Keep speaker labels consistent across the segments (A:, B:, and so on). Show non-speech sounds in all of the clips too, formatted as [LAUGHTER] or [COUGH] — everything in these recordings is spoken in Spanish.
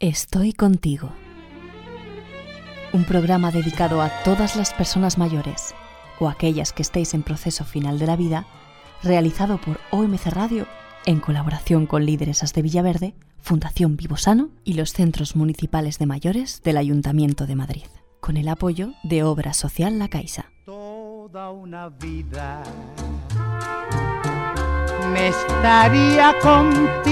A: Estoy contigo. Un programa dedicado a todas las personas mayores o aquellas que estéis en proceso final de la vida, realizado por OMC Radio en colaboración con Líderes de Villaverde, Fundación Vivosano y los Centros Municipales de Mayores del Ayuntamiento de Madrid, con el apoyo de Obra Social La Caixa.
B: Toda una vida me estaría contigo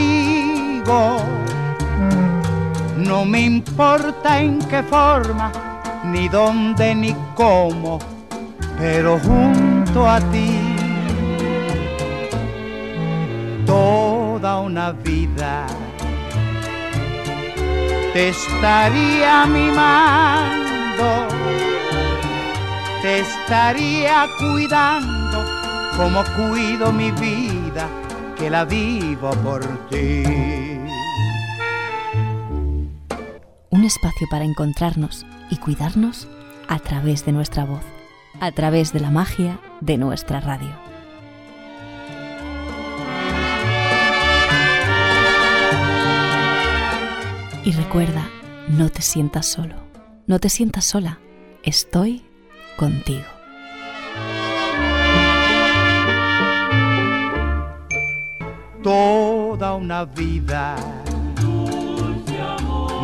B: no me importa en qué forma, ni dónde, ni cómo, pero junto a ti toda una vida te estaría mimando, te estaría cuidando como cuido mi vida que la vivo por ti.
A: Espacio para encontrarnos y cuidarnos a través de nuestra voz, a través de la magia de nuestra radio. Y recuerda, no te sientas solo, no te sientas sola, estoy contigo.
B: Toda una vida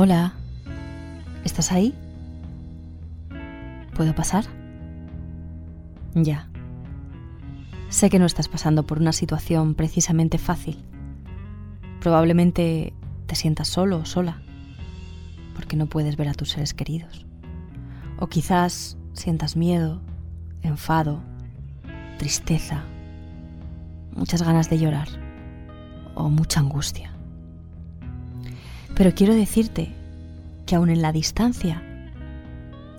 A: Hola, ¿estás ahí? ¿Puedo pasar? Ya. Sé que no estás pasando por una situación precisamente fácil. Probablemente te sientas solo o sola, porque no puedes ver a tus seres queridos. O quizás sientas miedo, enfado, tristeza, muchas ganas de llorar o mucha angustia. Pero quiero decirte que aún en la distancia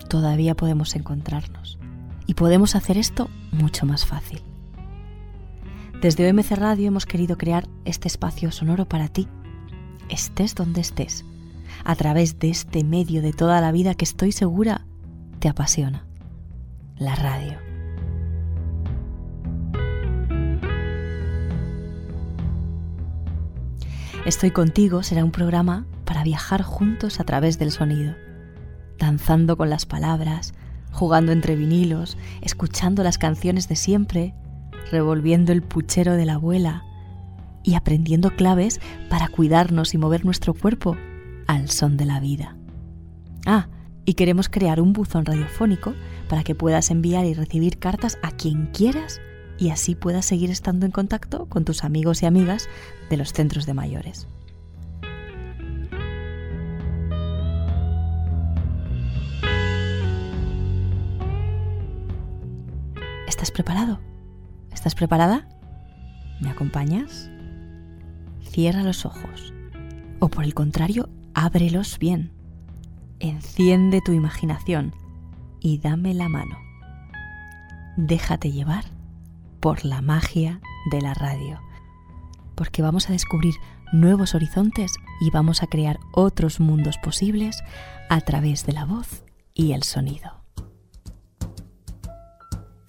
A: todavía podemos encontrarnos y podemos hacer esto mucho más fácil. Desde OMC Radio hemos querido crear este espacio sonoro para ti, estés donde estés, a través de este medio de toda la vida que estoy segura te apasiona, la radio. Estoy contigo será un programa viajar juntos a través del sonido, danzando con las palabras, jugando entre vinilos, escuchando las canciones de siempre, revolviendo el puchero de la abuela y aprendiendo claves para cuidarnos y mover nuestro cuerpo al son de la vida. Ah, y queremos crear un buzón radiofónico para que puedas enviar y recibir cartas a quien quieras y así puedas seguir estando en contacto con tus amigos y amigas de los centros de mayores. ¿Estás preparado? ¿Estás preparada? ¿Me acompañas? Cierra los ojos. O por el contrario, ábrelos bien. Enciende tu imaginación y dame la mano. Déjate llevar por la magia de la radio. Porque vamos a descubrir nuevos horizontes y vamos a crear otros mundos posibles a través de la voz y el sonido.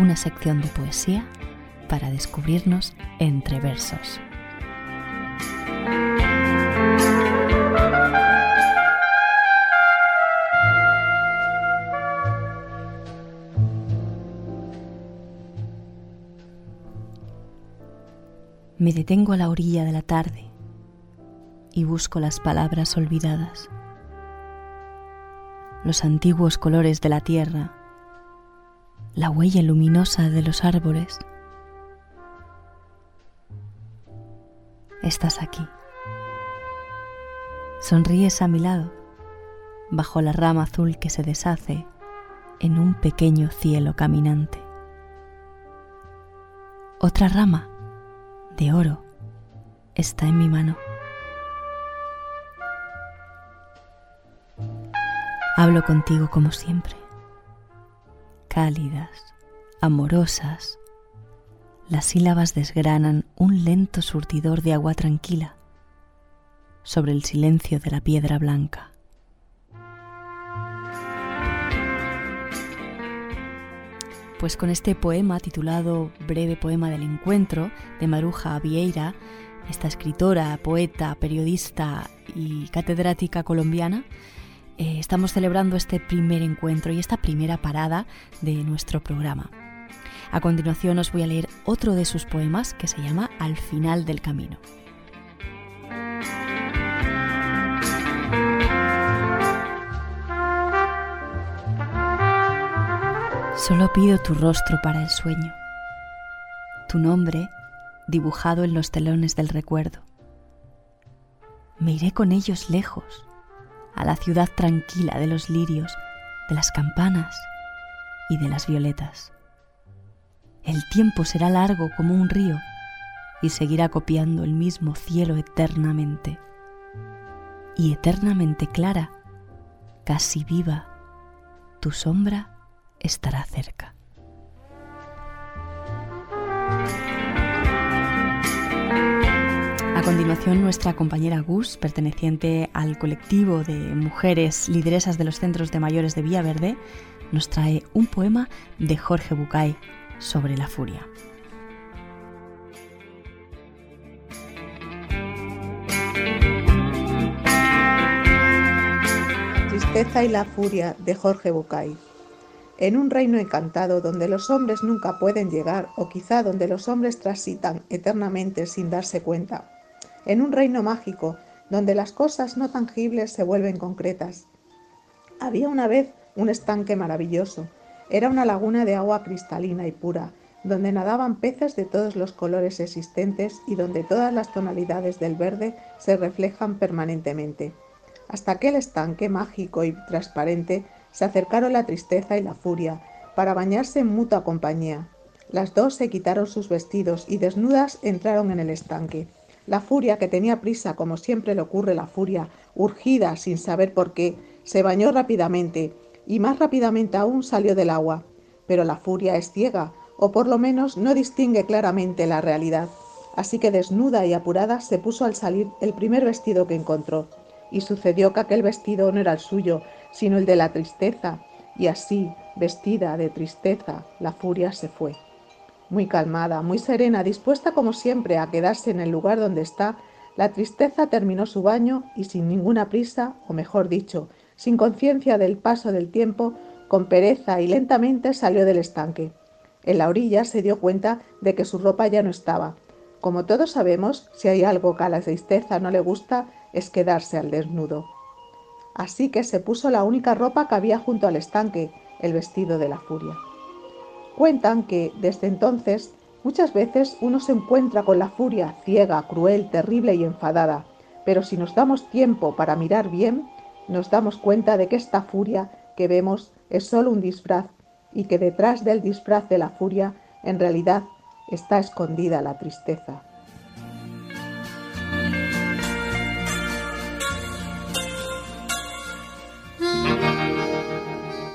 A: una sección de poesía para descubrirnos entre versos. Me detengo a la orilla de la tarde, y busco las palabras olvidadas, los antiguos colores de la tierra, la huella luminosa de los árboles. Estás aquí. Sonríes a mi lado, bajo la rama azul que se deshace en un pequeño cielo caminante. Otra rama de oro está en mi mano. Hablo contigo como siempre, cálidas, amorosas. Las sílabas desgranan un lento surtidor de agua tranquila sobre el silencio de la piedra blanca. Pues con este poema titulado Breve Poema del Encuentro de Maruja Vieira, esta escritora, poeta, periodista y catedrática colombiana, eh, estamos celebrando este primer encuentro y esta primera parada de nuestro programa. A continuación os voy a leer otro de sus poemas que se llama Al final del camino. Solo pido tu rostro para el sueño, tu nombre dibujado en los telones del recuerdo. Me iré con ellos lejos, a la ciudad tranquila de los lirios, de las campanas y de las violetas. El tiempo será largo como un río y seguirá copiando el mismo cielo eternamente. Y eternamente clara, casi viva, tu sombra estará cerca. A continuación, nuestra compañera Gus, perteneciente al colectivo de mujeres lideresas de los centros de mayores de Villaverde, nos trae un poema de Jorge Bucay sobre la furia.
C: Tristeza y la furia de Jorge Bucay en un reino encantado donde los hombres nunca pueden llegar o quizá donde los hombres transitan eternamente sin darse cuenta. En un reino mágico donde las cosas no tangibles se vuelven concretas. Había una vez un estanque maravilloso. Era una laguna de agua cristalina y pura, donde nadaban peces de todos los colores existentes y donde todas las tonalidades del verde se reflejan permanentemente. Hasta aquel estanque mágico y transparente se acercaron la tristeza y la furia para bañarse en mutua compañía. Las dos se quitaron sus vestidos y desnudas entraron en el estanque. La furia, que tenía prisa, como siempre le ocurre la furia, urgida sin saber por qué, se bañó rápidamente y más rápidamente aún salió del agua. Pero la furia es ciega, o por lo menos no distingue claramente la realidad. Así que desnuda y apurada se puso al salir el primer vestido que encontró. Y sucedió que aquel vestido no era el suyo, sino el de la tristeza, y así, vestida de tristeza, la furia se fue. Muy calmada, muy serena, dispuesta como siempre a quedarse en el lugar donde está, la tristeza terminó su baño y sin ninguna prisa, o mejor dicho, sin conciencia del paso del tiempo, con pereza y lentamente salió del estanque. En la orilla se dio cuenta de que su ropa ya no estaba. Como todos sabemos, si hay algo que a la tristeza no le gusta, es quedarse al desnudo así que se puso la única ropa que había junto al estanque, el vestido de la furia. Cuentan que, desde entonces, muchas veces uno se encuentra con la furia ciega, cruel, terrible y enfadada, pero si nos damos tiempo para mirar bien, nos damos cuenta de que esta furia que vemos es solo un disfraz y que detrás del disfraz de la furia en realidad está escondida la tristeza.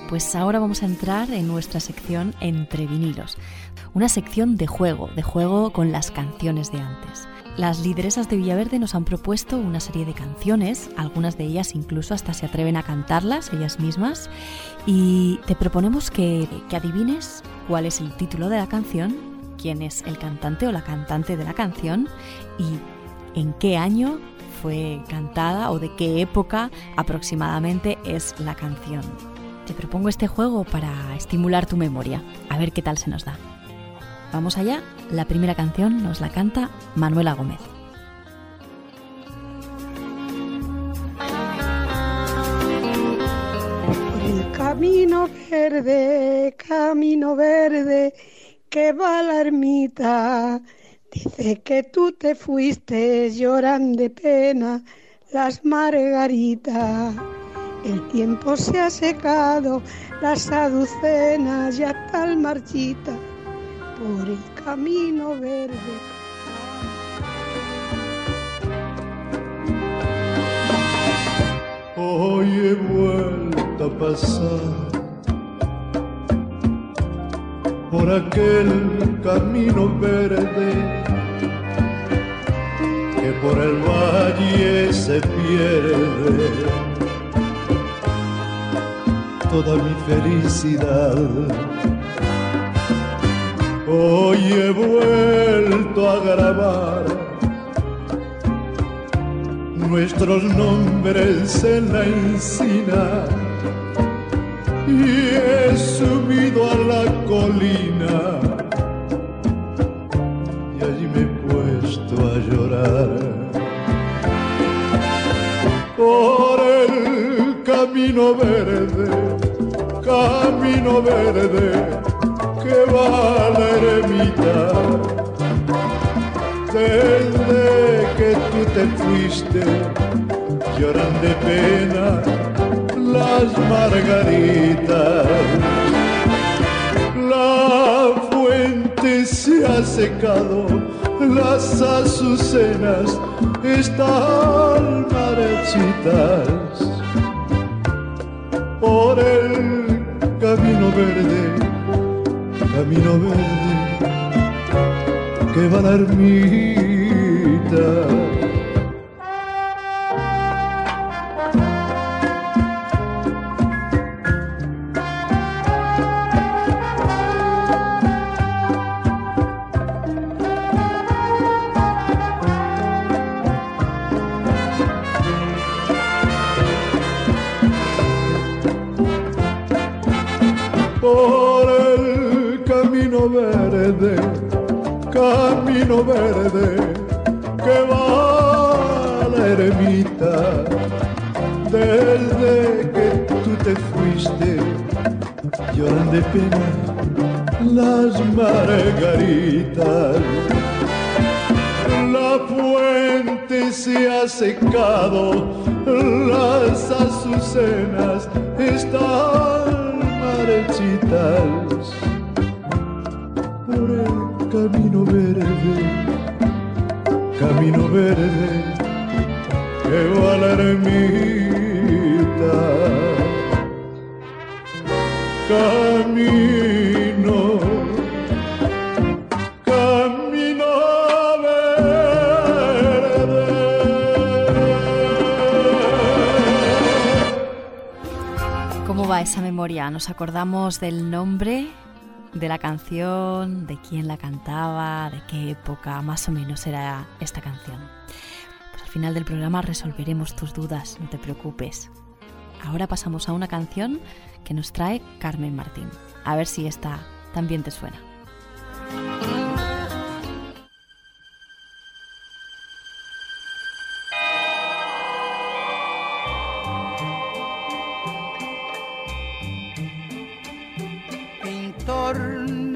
A: Pues ahora vamos a entrar en nuestra sección Entre vinilos, una sección de juego, de juego con las canciones de antes. Las lideresas de Villaverde nos han propuesto una serie de canciones, algunas de ellas incluso hasta se atreven a cantarlas ellas mismas, y te proponemos que, que adivines cuál es el título de la canción, quién es el cantante o la cantante de la canción y en qué año fue cantada o de qué época aproximadamente es la canción. Te propongo este juego para estimular tu memoria, a ver qué tal se nos da. Vamos allá, la primera canción nos la canta Manuela Gómez.
D: Camino verde, camino verde, que va la ermita. Dice que tú te fuiste llorando de pena las margaritas. El tiempo se ha secado, las aducenas ya tal marchita por el camino verde.
E: Hoy he vuelto a pasar por aquel camino verde que por el valle se pierde toda mi felicidad. Hoy he vuelto a grabar nuestros nombres en la encina y he subido a la colina camino verde, camino verde que va a la eremita desde que tú te fuiste lloran de pena las margaritas. La fuente se ha secado, las azucenas están marchitas. Verde, camino verde, que va la ermita. Desde que tú te fuiste, lloran de pena las margaritas. La fuente se ha secado, las azucenas están marchitas camino verde, camino verde, que va a ermita. Camino, camino verde.
A: ¿Cómo va esa memoria? ¿Nos acordamos del nombre? de la canción, de quién la cantaba, de qué época más o menos era esta canción. Pues al final del programa resolveremos tus dudas, no te preocupes. Ahora pasamos a una canción que nos trae Carmen Martín. A ver si esta también te suena.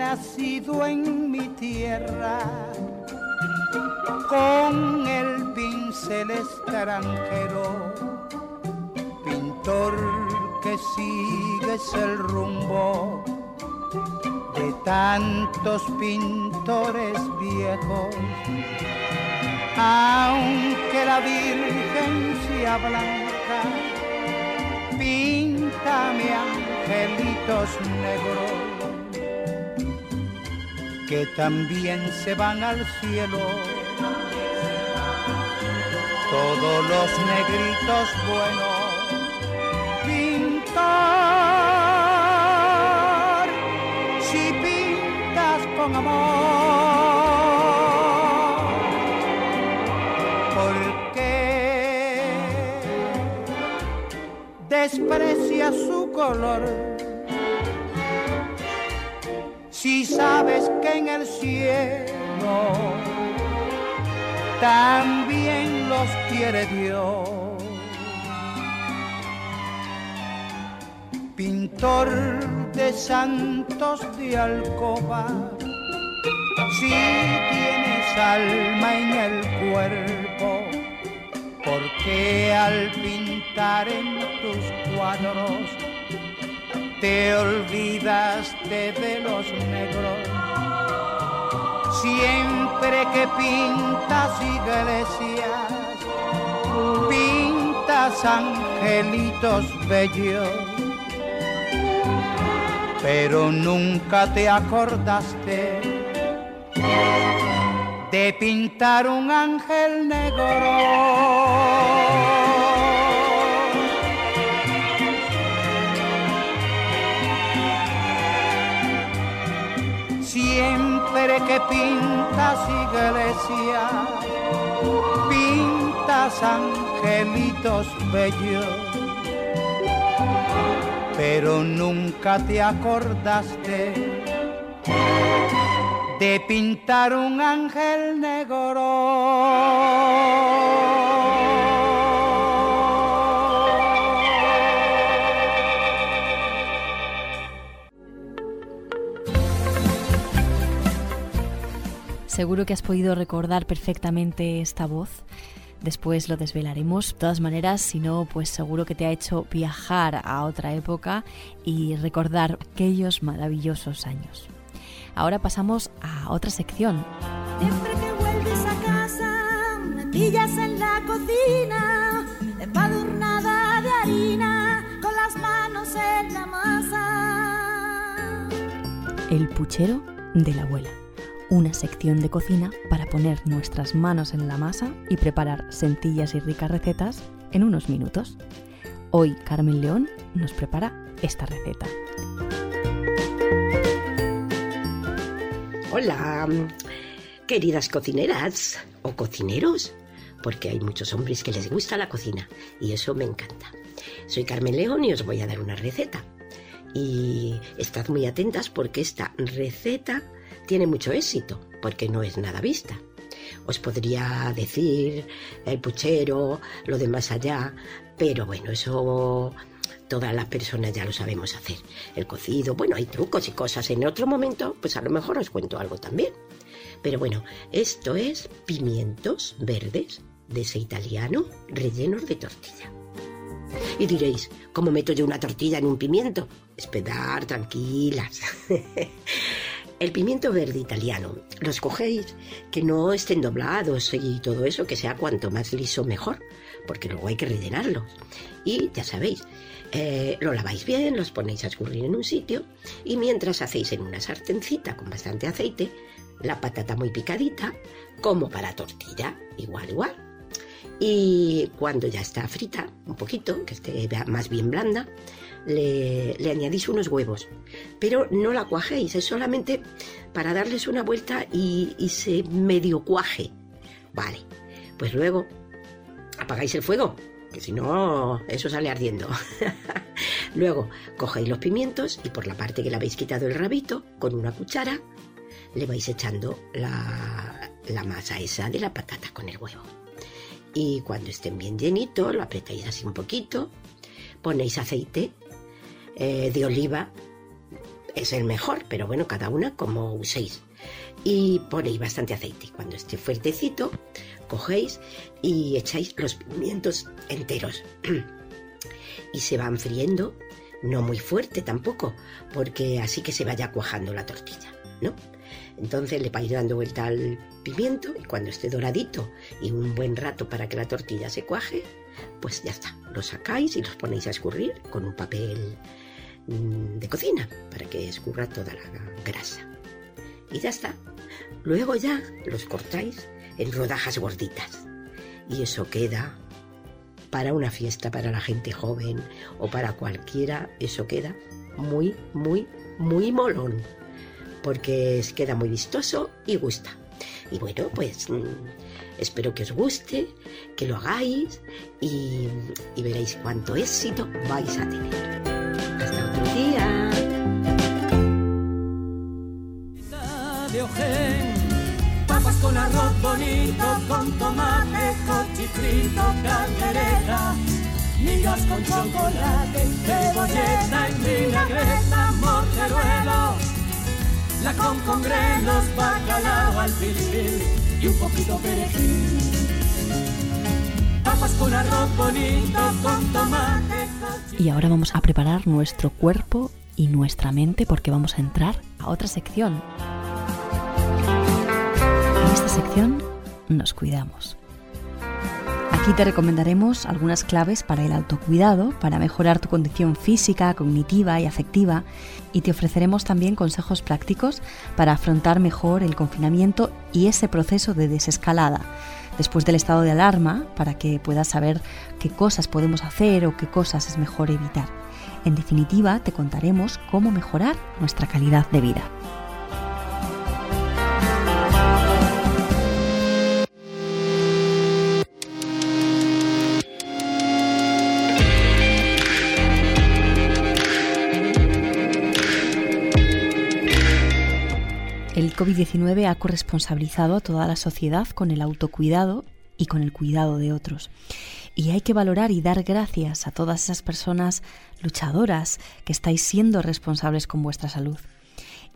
B: nacido en mi tierra, con el pincel extranjero, pintor que sigues el rumbo de tantos pintores viejos, aunque la Virgen sea blanca, píntame angelitos negros que también se van al cielo. Todos los negritos buenos, desprecia su color si sabes que en el cielo también los quiere Dios. pintor de santos de alcoba, si tienes alma en el cuerpo, porque al pintar en tus cuadros te olvidaste de los negros. Siempre que pintas iglesias, pintas angelitos bellos, pero nunca te acordaste de pintar un ángel negro. Que pintas iglesia, pintas angelitos bellos, pero nunca te acordaste de pintar un ángel negro.
A: Seguro que has podido recordar perfectamente esta voz. Después lo desvelaremos. De todas maneras, si no, pues seguro que te ha hecho viajar a otra época y recordar aquellos maravillosos años. Ahora pasamos a otra sección.
F: Siempre que vuelves a casa, me pillas en la cocina, empadurnada de harina, con las manos en la masa.
A: El puchero de la abuela una sección de cocina para poner nuestras manos en la masa y preparar sencillas y ricas recetas en unos minutos. Hoy Carmen León nos prepara esta receta.
G: Hola, queridas cocineras o cocineros, porque hay muchos hombres que les gusta la cocina y eso me encanta. Soy Carmen León y os voy a dar una receta. Y estad muy atentas porque esta receta tiene mucho éxito, porque no es nada vista. Os podría decir el puchero, lo de más allá, pero bueno, eso todas las personas ya lo sabemos hacer. El cocido, bueno, hay trucos y cosas. En otro momento, pues a lo mejor os cuento algo también. Pero bueno, esto es pimientos verdes de ese italiano rellenos de tortilla. Y diréis, ¿cómo meto yo una tortilla en un pimiento? Esperar, tranquilas. [LAUGHS] El pimiento verde italiano, los cogéis que no estén doblados y todo eso, que sea cuanto más liso mejor, porque luego hay que rellenarlos. Y ya sabéis, eh, lo laváis bien, los ponéis a escurrir en un sitio y mientras hacéis en una sartencita con bastante aceite, la patata muy picadita, como para tortilla, igual, igual. Y cuando ya está frita, un poquito, que esté más bien blanda, le, añadís unos huevos. Pero no la cuajéis, es solamente para darles una vuelta y, se medio cuaje. Vale, pues luego apagáis el fuego, que si no, eso sale ardiendo. [LAUGHS] luego cogéis los pimientos y por la parte que le habéis quitado el rabito, con una cuchara, le vais echando la, la masa esa de la patata con el huevo. Y cuando estén bien llenitos, lo apretáis así un poquito, ponéis aceite eh, de oliva es el mejor, pero bueno, cada una como uséis. Y ponéis bastante aceite. Cuando esté fuertecito, cogéis y echáis los pimientos enteros. [CLEARS THROAT] y se van friendo, no muy fuerte tampoco, porque así que se vaya cuajando la tortilla, ¿no? Entonces le vais dando vuelta al pimiento y cuando esté doradito y un buen rato para que la tortilla se cuaje, pues ya está. Lo sacáis y los ponéis a escurrir con un papel de cocina para que escurra toda la grasa. Y ya está. Luego ya los cortáis en rodajas gorditas. Y eso queda para una fiesta para la gente joven o para cualquiera, eso queda muy, muy, muy molón. Porque queda muy vistoso y gusta. Y bueno, pues mm, espero que os guste, que lo hagáis y, y veréis cuánto éxito vais a tener.
F: Con tomate, cochifrito, caldereta.
H: migas con chocolate, cebolleta y vinagreta, morteruelo, la con con grelos, bacalao al filfil y un poquito perejil. Papas con arroz bonito, con tomate.
A: Y ahora vamos a preparar nuestro cuerpo y nuestra mente porque vamos a entrar a otra sección. En esta sección nos cuidamos. Aquí te recomendaremos algunas claves para el autocuidado, para mejorar tu condición física, cognitiva y afectiva, y te ofreceremos también consejos prácticos para afrontar mejor el confinamiento y ese proceso de desescalada después del estado de alarma para que puedas saber qué cosas podemos hacer o qué cosas es mejor evitar. En definitiva, te contaremos cómo mejorar nuestra calidad de vida. COVID-19 ha corresponsabilizado a toda la sociedad con el autocuidado y con el cuidado de otros. Y hay que valorar y dar gracias a todas esas personas luchadoras que estáis siendo responsables con vuestra salud.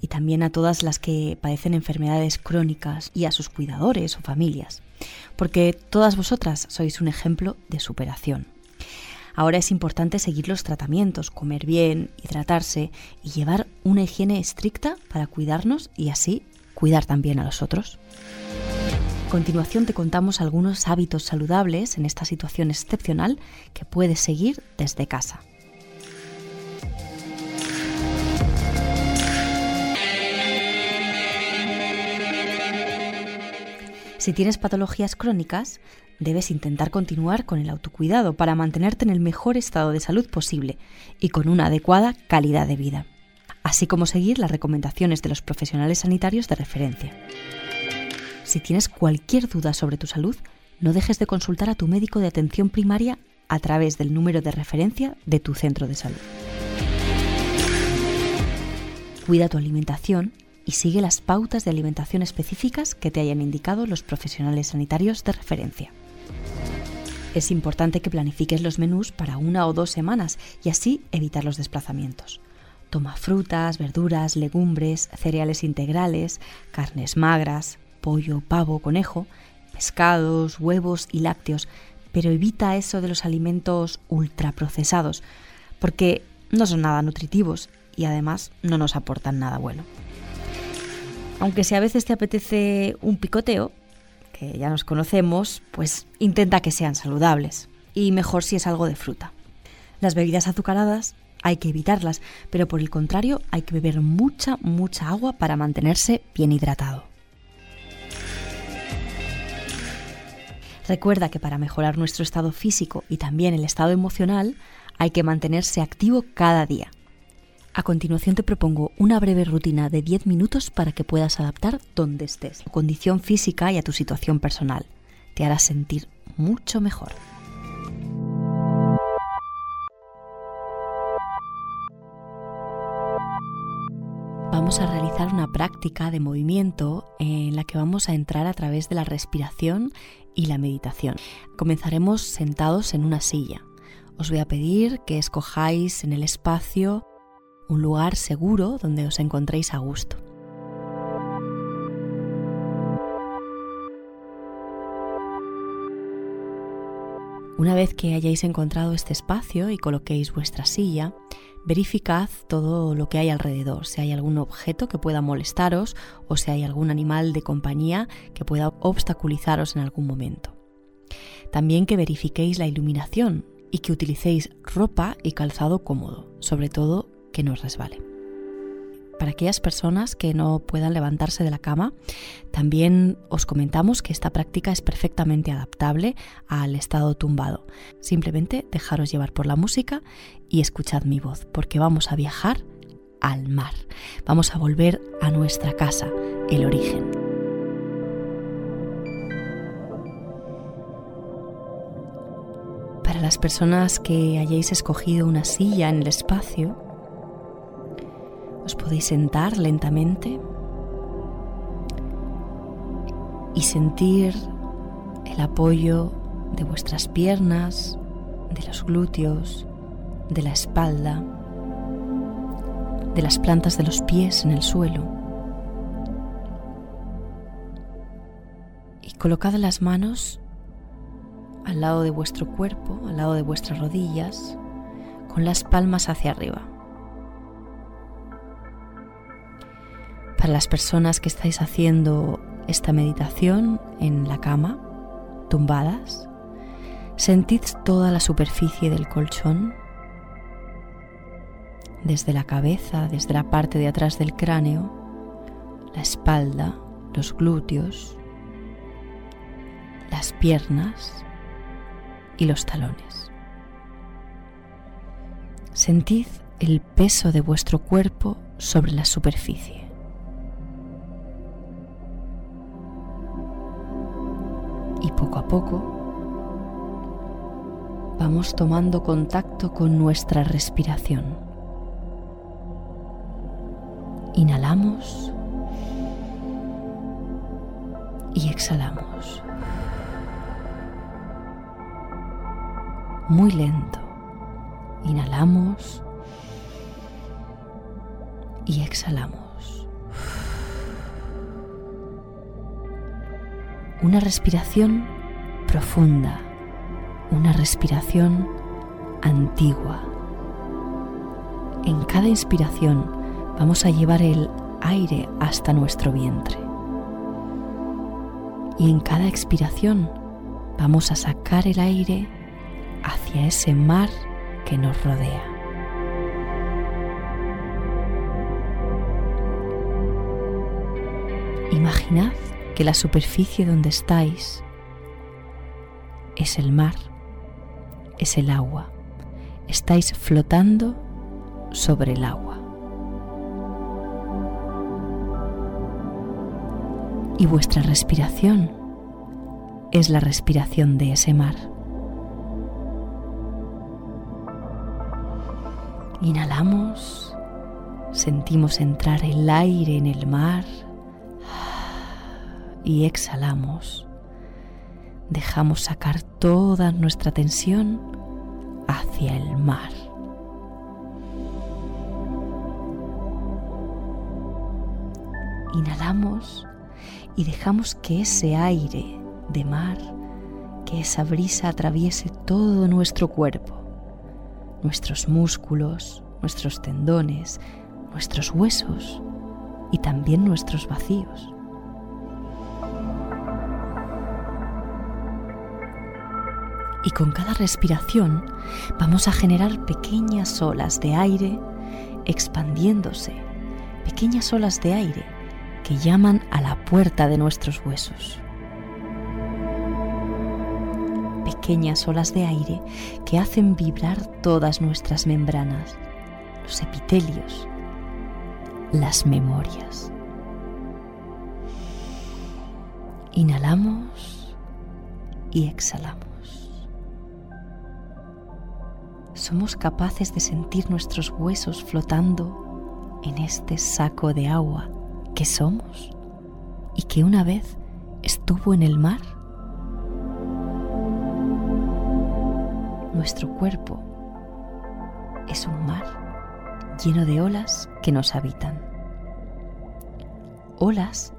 A: Y también a todas las que padecen enfermedades crónicas y a sus cuidadores o familias. Porque todas vosotras sois un ejemplo de superación. Ahora es importante seguir los tratamientos, comer bien, hidratarse y llevar una higiene estricta para cuidarnos y así cuidar también a los otros. A continuación te contamos algunos hábitos saludables en esta situación excepcional que puedes seguir desde casa. Si tienes patologías crónicas, debes intentar continuar con el autocuidado para mantenerte en el mejor estado de salud posible y con una adecuada calidad de vida, así como seguir las recomendaciones de los profesionales sanitarios de referencia. Si tienes cualquier duda sobre tu salud, no dejes de consultar a tu médico de atención primaria a través del número de referencia de tu centro de salud. Cuida tu alimentación y sigue las pautas de alimentación específicas que te hayan indicado los profesionales sanitarios de referencia. Es importante que planifiques los menús para una o dos semanas y así evitar los desplazamientos. Toma frutas, verduras, legumbres, cereales integrales, carnes magras, pollo, pavo, conejo, pescados, huevos y lácteos, pero evita eso de los alimentos ultraprocesados, porque no son nada nutritivos y además no nos aportan nada bueno. Aunque si a veces te apetece un picoteo, que ya nos conocemos, pues intenta que sean saludables. Y mejor si es algo de fruta. Las bebidas azucaradas hay que evitarlas, pero por el contrario hay que beber mucha, mucha agua para mantenerse bien hidratado. Recuerda que para mejorar nuestro estado físico y también el estado emocional hay que mantenerse activo cada día. A continuación te propongo una breve rutina de 10 minutos para que puedas adaptar donde estés, a tu condición física y a tu situación personal. Te hará sentir mucho mejor. Vamos a realizar una práctica de movimiento en la que vamos a entrar a través de la respiración y la meditación. Comenzaremos sentados en una silla. Os voy a pedir que escojáis en el espacio un lugar seguro donde os encontréis a gusto. Una vez que hayáis encontrado este espacio y coloquéis vuestra silla, verificad todo lo que hay alrededor, si hay algún objeto que pueda molestaros o si hay algún animal de compañía que pueda obstaculizaros en algún momento. También que verifiquéis la iluminación y que utilicéis ropa y calzado cómodo, sobre todo que nos resbale. Para aquellas personas que no puedan levantarse de la cama, también os comentamos que esta práctica es perfectamente adaptable al estado tumbado. Simplemente dejaros llevar por la música y escuchad mi voz, porque vamos a viajar al mar. Vamos a volver a nuestra casa, el origen. Para las personas que hayáis escogido una silla en el espacio, os podéis sentar lentamente y sentir el apoyo de vuestras piernas, de los glúteos, de la espalda, de las plantas de los pies en el suelo. Y colocad las manos al lado de vuestro cuerpo, al lado de vuestras rodillas, con las palmas hacia arriba. Para las personas que estáis haciendo esta meditación en la cama, tumbadas, sentid toda la superficie del colchón, desde la cabeza, desde la parte de atrás del cráneo, la espalda, los glúteos, las piernas y los talones. Sentid el peso de vuestro cuerpo sobre la superficie. Y poco a poco vamos tomando contacto con nuestra respiración. Inhalamos y exhalamos. Muy lento. Inhalamos y exhalamos. Una respiración profunda, una respiración antigua. En cada inspiración vamos a llevar el aire hasta nuestro vientre. Y en cada expiración vamos a sacar el aire hacia ese mar que nos rodea. Imaginad que la superficie donde estáis es el mar, es el agua. Estáis flotando sobre el agua. Y vuestra respiración es la respiración de ese mar. Inhalamos, sentimos entrar el aire en el mar y exhalamos. Dejamos sacar toda nuestra tensión hacia el mar. Inhalamos y dejamos que ese aire de mar, que esa brisa atraviese todo nuestro cuerpo nuestros músculos, nuestros tendones, nuestros huesos y también nuestros vacíos. Con cada respiración vamos a generar pequeñas olas de aire expandiéndose, pequeñas olas de aire que llaman a la puerta de nuestros huesos. pequeñas olas de aire que hacen vibrar todas nuestras membranas, los epitelios, las memorias. Inhalamos y exhalamos. Somos capaces de sentir nuestros huesos flotando en este saco de agua que somos y que una vez estuvo en el mar. Nuestro cuerpo es un mar lleno de olas que nos habitan. Olas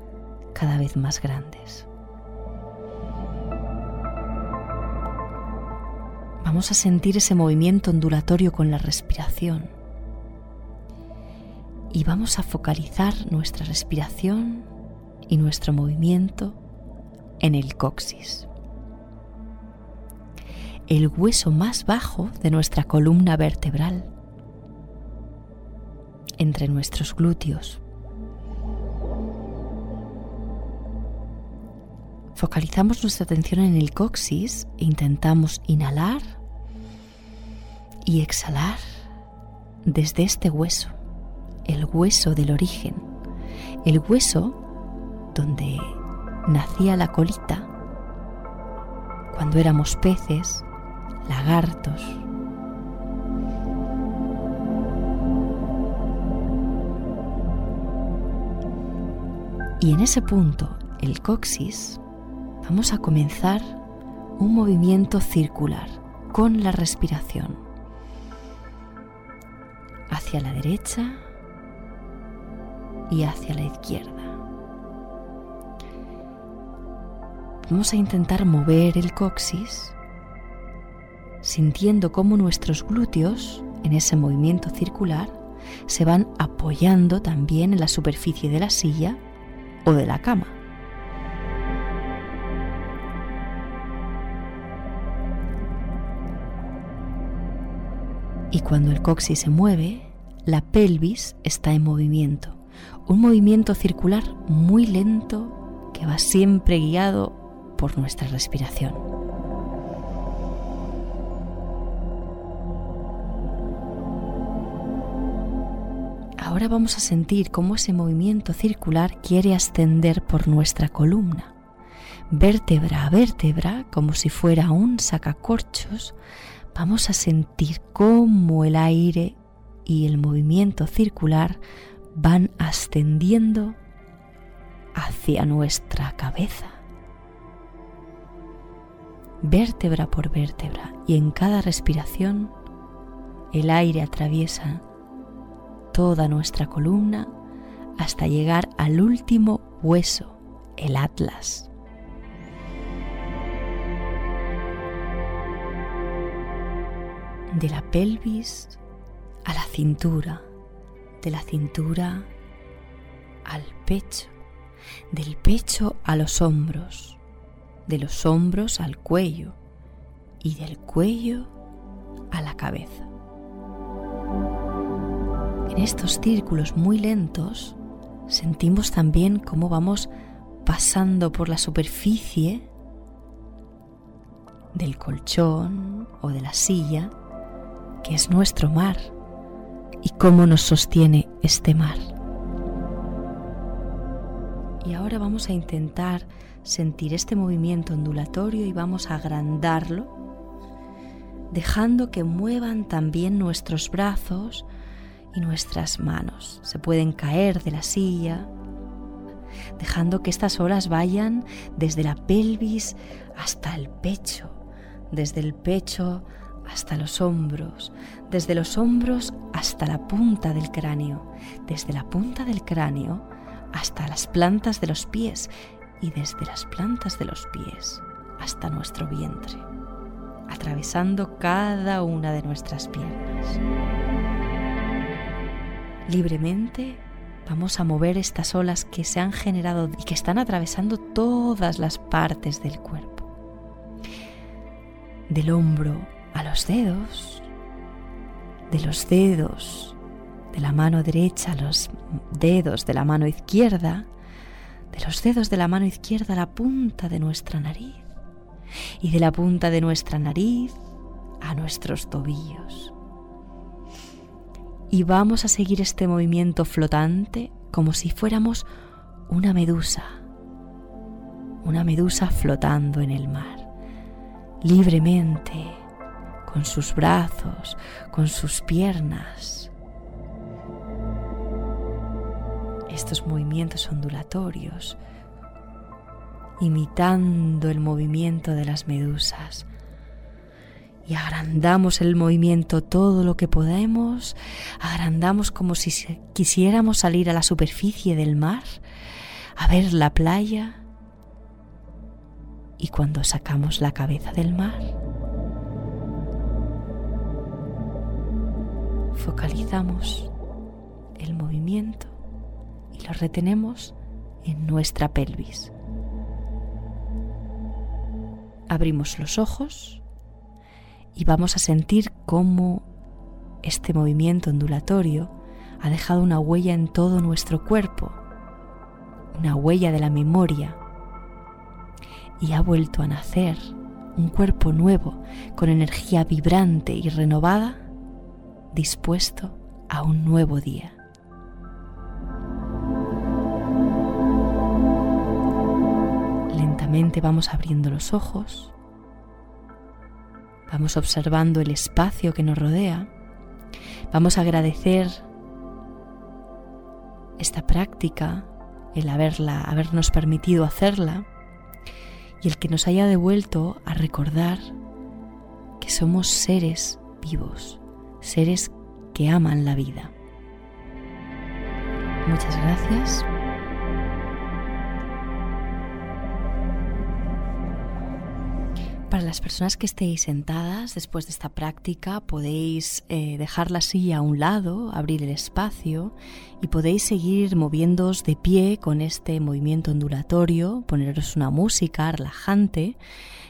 A: cada vez más grandes. Vamos a sentir ese movimiento ondulatorio con la respiración. Y vamos a focalizar nuestra respiración y nuestro movimiento en el coxis el hueso más bajo de nuestra columna vertebral, entre nuestros glúteos. Focalizamos nuestra atención en el coxis e intentamos inhalar y exhalar desde este hueso, el hueso del origen, el hueso donde nacía la colita cuando éramos peces lagartos. Y en ese punto, el coxis, vamos a comenzar un movimiento circular, con la respiración. Hacia la derecha y hacia la izquierda. Vamos a intentar mover el coxis sintiendo cómo nuestros glúteos en ese movimiento circular se van apoyando también en la superficie de la silla o de la cama. Y cuando el coxis se mueve, la pelvis está en movimiento, un movimiento circular muy lento que va siempre guiado por nuestra respiración. Ahora vamos a sentir cómo ese movimiento circular quiere ascender por nuestra columna. Vértebra a vértebra, como si fuera un sacacorchos, vamos a sentir cómo el aire y el movimiento circular van ascendiendo hacia nuestra cabeza. Vértebra por vértebra y en cada respiración el aire atraviesa toda nuestra columna hasta llegar al último hueso, el atlas. De la pelvis a la cintura, de la cintura al pecho, del pecho a los hombros, de los hombros al cuello y del cuello a la cabeza. En estos círculos muy lentos sentimos también cómo vamos pasando por la superficie del colchón o de la silla, que es nuestro mar, y cómo nos sostiene este mar. Y ahora vamos a intentar sentir este movimiento ondulatorio y vamos a agrandarlo, dejando que muevan también nuestros brazos, y nuestras manos se pueden caer de la silla, dejando que estas olas vayan desde la pelvis hasta el pecho, desde el pecho hasta los hombros, desde los hombros hasta la punta del cráneo, desde la punta del cráneo hasta las plantas de los pies y desde las plantas de los pies hasta nuestro vientre, atravesando cada una de nuestras piernas libremente vamos a mover estas olas que se han generado y que están atravesando todas las partes del cuerpo. Del hombro a los dedos, de los dedos de la mano derecha a los dedos de la mano izquierda, de los dedos de la mano izquierda a la punta de nuestra nariz y de la punta de nuestra nariz a nuestros tobillos. Y vamos a seguir este movimiento flotante como si fuéramos una medusa, una medusa flotando en el mar, libremente, con sus brazos, con sus piernas. Estos movimientos ondulatorios, imitando el movimiento de las medusas, y agrandamos el movimiento todo lo que podemos, agrandamos como si quisiéramos salir a la superficie del mar, a ver la playa y cuando sacamos la cabeza del mar, focalizamos el movimiento y lo retenemos en nuestra pelvis. Abrimos los ojos y vamos a sentir cómo este movimiento ondulatorio ha dejado una huella en todo nuestro cuerpo, una huella de la memoria, y ha vuelto a nacer un cuerpo nuevo, con energía vibrante y renovada, dispuesto a un nuevo día. Lentamente vamos abriendo los ojos Vamos observando el espacio que nos rodea. Vamos a agradecer esta práctica, el haberla, habernos permitido hacerla y el que nos haya devuelto a recordar que somos seres vivos, seres que aman la vida. Muchas gracias. Para las personas que estéis sentadas después de esta práctica podéis eh, dejar la silla a un lado, abrir el espacio y podéis seguir moviéndoos de pie con este movimiento ondulatorio, poneros una música relajante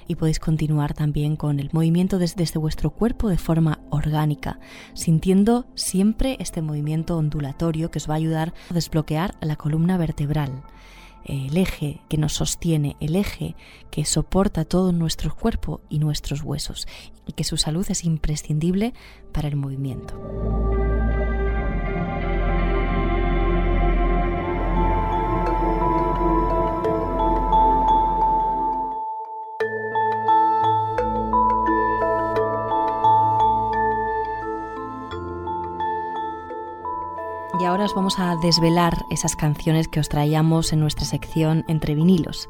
A: y podéis continuar también con el movimiento desde, desde vuestro cuerpo de forma orgánica, sintiendo siempre este movimiento ondulatorio que os va a ayudar a desbloquear la columna vertebral el eje que nos sostiene, el eje que soporta todo nuestro cuerpo y nuestros huesos, y que su salud es imprescindible para el movimiento. Y ahora os vamos a desvelar esas canciones que os traíamos en nuestra sección Entre vinilos.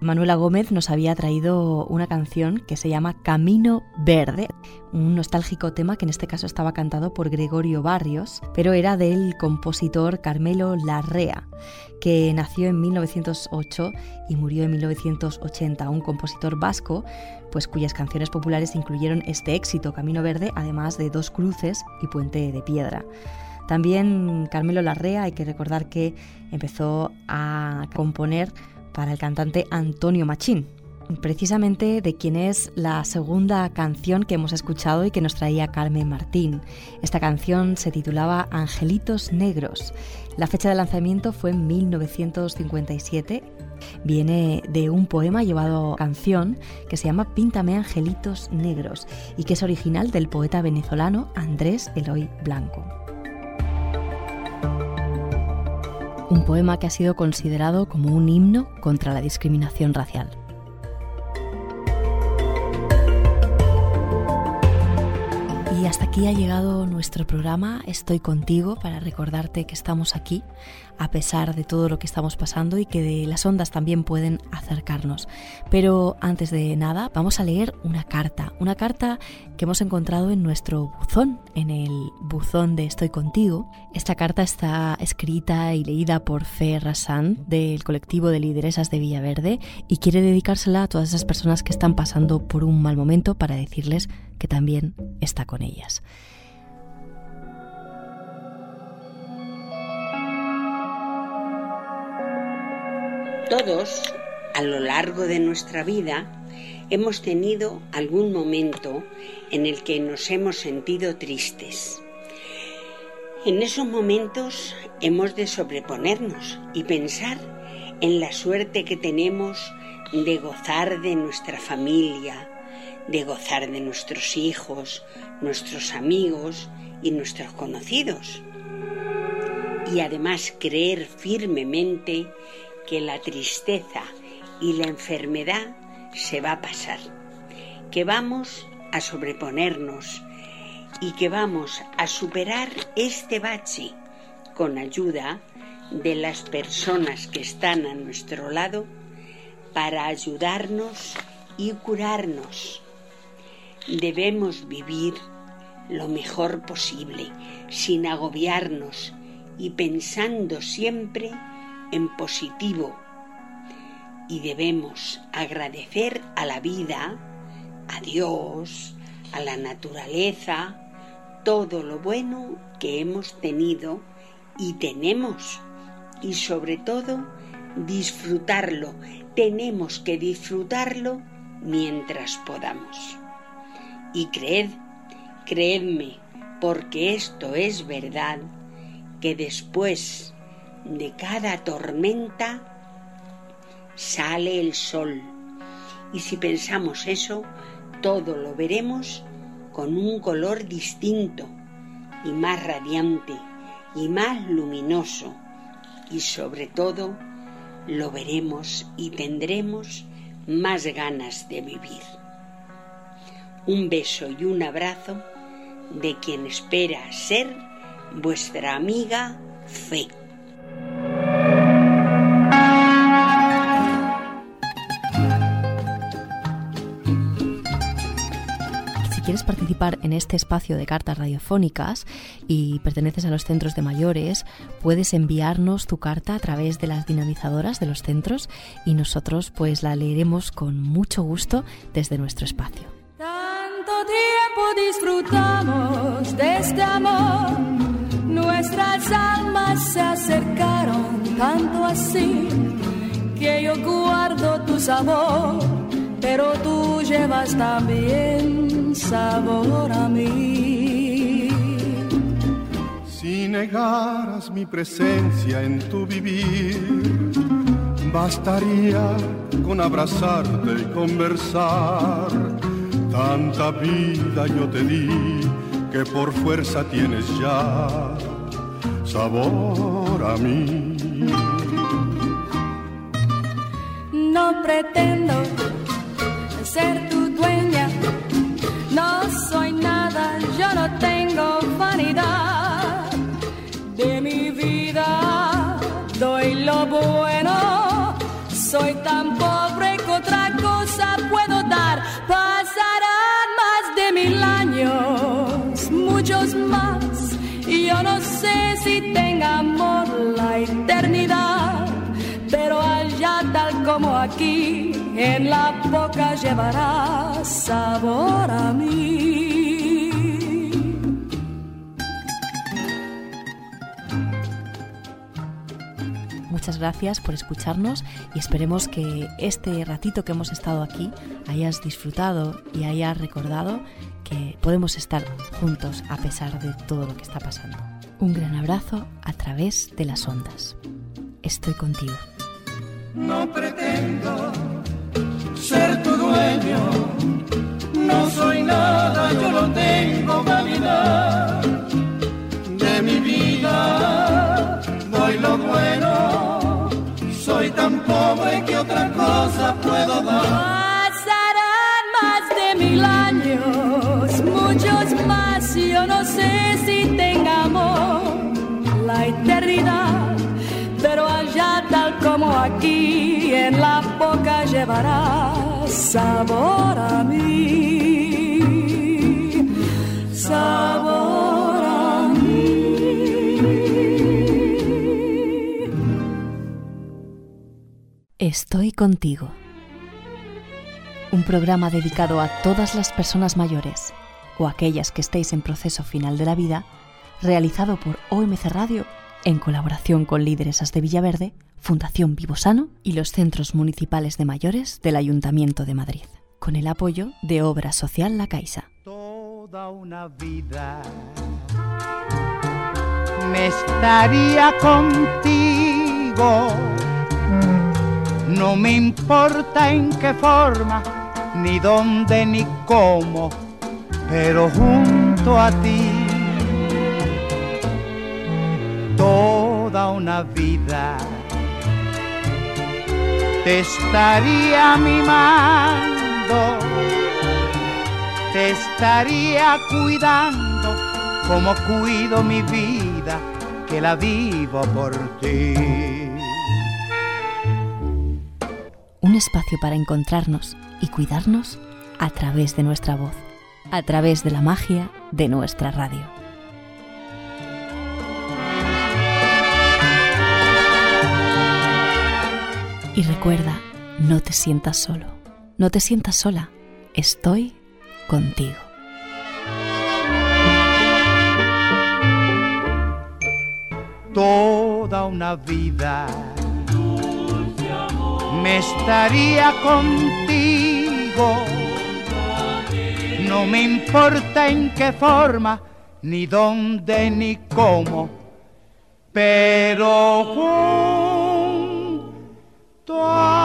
A: Manuela Gómez nos había traído una canción que se llama Camino Verde, un nostálgico tema que en este caso estaba cantado por Gregorio Barrios, pero era del compositor Carmelo Larrea, que nació en 1908 y murió en 1980, un compositor vasco, pues cuyas canciones populares incluyeron este éxito Camino Verde, además de Dos Cruces y Puente de Piedra. También Carmelo Larrea, hay que recordar que empezó a componer para el cantante Antonio Machín, precisamente de quien es la segunda canción que hemos escuchado y que nos traía Carmen Martín. Esta canción se titulaba Angelitos Negros. La fecha de lanzamiento fue en 1957. Viene de un poema llevado a canción que se llama Píntame Angelitos Negros y que es original del poeta venezolano Andrés Eloy Blanco. Un poema que ha sido considerado como un himno contra la discriminación racial. Y hasta aquí ha llegado nuestro programa. Estoy contigo para recordarte que estamos aquí a pesar de todo lo que estamos pasando y que de las ondas también pueden acercarnos. Pero antes de nada, vamos a leer una carta, una carta que hemos encontrado en nuestro buzón, en el buzón de Estoy contigo. Esta carta está escrita y leída por Fe Rassan del colectivo de lideresas de Villaverde y quiere dedicársela a todas esas personas que están pasando por un mal momento para decirles que también está con ellas.
I: Todos, a lo largo de nuestra vida, hemos tenido algún momento en el que nos hemos sentido tristes. En esos momentos hemos de sobreponernos y pensar en la suerte que tenemos de gozar de nuestra familia, de gozar de nuestros hijos, nuestros amigos y nuestros conocidos. Y además creer firmemente que la tristeza y la enfermedad se va a pasar, que vamos a sobreponernos y que vamos a superar este bache con ayuda de las personas que están a nuestro lado para ayudarnos y curarnos. Debemos vivir lo mejor posible, sin agobiarnos y pensando siempre en positivo y debemos agradecer a la vida, a Dios, a la naturaleza, todo lo bueno que hemos tenido y tenemos y sobre todo disfrutarlo. Tenemos que disfrutarlo mientras podamos. Y creed, creedme, porque esto es verdad, que después de cada tormenta sale el sol. Y si pensamos eso, todo lo veremos con un color distinto y más radiante y más luminoso. Y sobre todo, lo veremos y tendremos más ganas de vivir. Un beso y un abrazo de quien espera ser vuestra amiga Fe.
A: Quieres participar en este espacio de cartas radiofónicas y perteneces a los centros de mayores, puedes enviarnos tu carta a través de las dinamizadoras de los centros y nosotros pues la leeremos con mucho gusto desde nuestro espacio.
J: Tanto tiempo disfrutamos de este amor, nuestras almas se acercaron tanto así que yo guardo tu sabor, pero tú llevas también sabor a mí.
K: Si negaras mi presencia en tu vivir, bastaría con abrazarte y conversar. Tanta vida yo te di que por fuerza tienes ya sabor a mí.
J: No pretendo ser no soy nada, yo no tengo vanidad. De mi vida, doy lo bueno, soy tan pobre que otra cosa puedo dar, pasarán más de mil años, muchos más, y yo no sé si tenga amor la eternidad. Pero allá tal como aquí, en la boca llevará sabor a mí.
A: Muchas gracias por escucharnos y esperemos que este ratito que hemos estado aquí hayas disfrutado y hayas recordado que podemos estar juntos a pesar de todo lo que está pasando. Un gran abrazo a través de las ondas. Estoy contigo.
B: No pretendo ser tu dueño, no soy nada, yo no tengo vanidad. De mi vida, doy lo bueno, soy tan pobre que otra cosa puedo dar.
J: Pasarán más de mil años, muchos más, yo no sé si tengamos la eternidad pero allá tal como aquí en la a mí, sabor a mí.
A: Estoy contigo. Un programa dedicado a todas las personas mayores o aquellas que estéis en proceso final de la vida, realizado por OMC Radio en colaboración con Líderes de Villaverde, Fundación Vivosano y los Centros Municipales de Mayores del Ayuntamiento de Madrid, con el apoyo de Obra Social La Caixa.
B: Toda una vida me estaría contigo. No me importa en qué forma, ni dónde, ni cómo, pero junto a ti una vida. Te estaría mimando, te estaría cuidando como cuido mi vida, que la vivo por ti.
A: Un espacio para encontrarnos y cuidarnos a través de nuestra voz, a través de la magia de nuestra radio. Y recuerda, no te sientas solo, no te sientas sola, estoy contigo.
B: Toda una vida me estaría contigo. No me importa en qué forma, ni dónde, ni cómo, pero 多。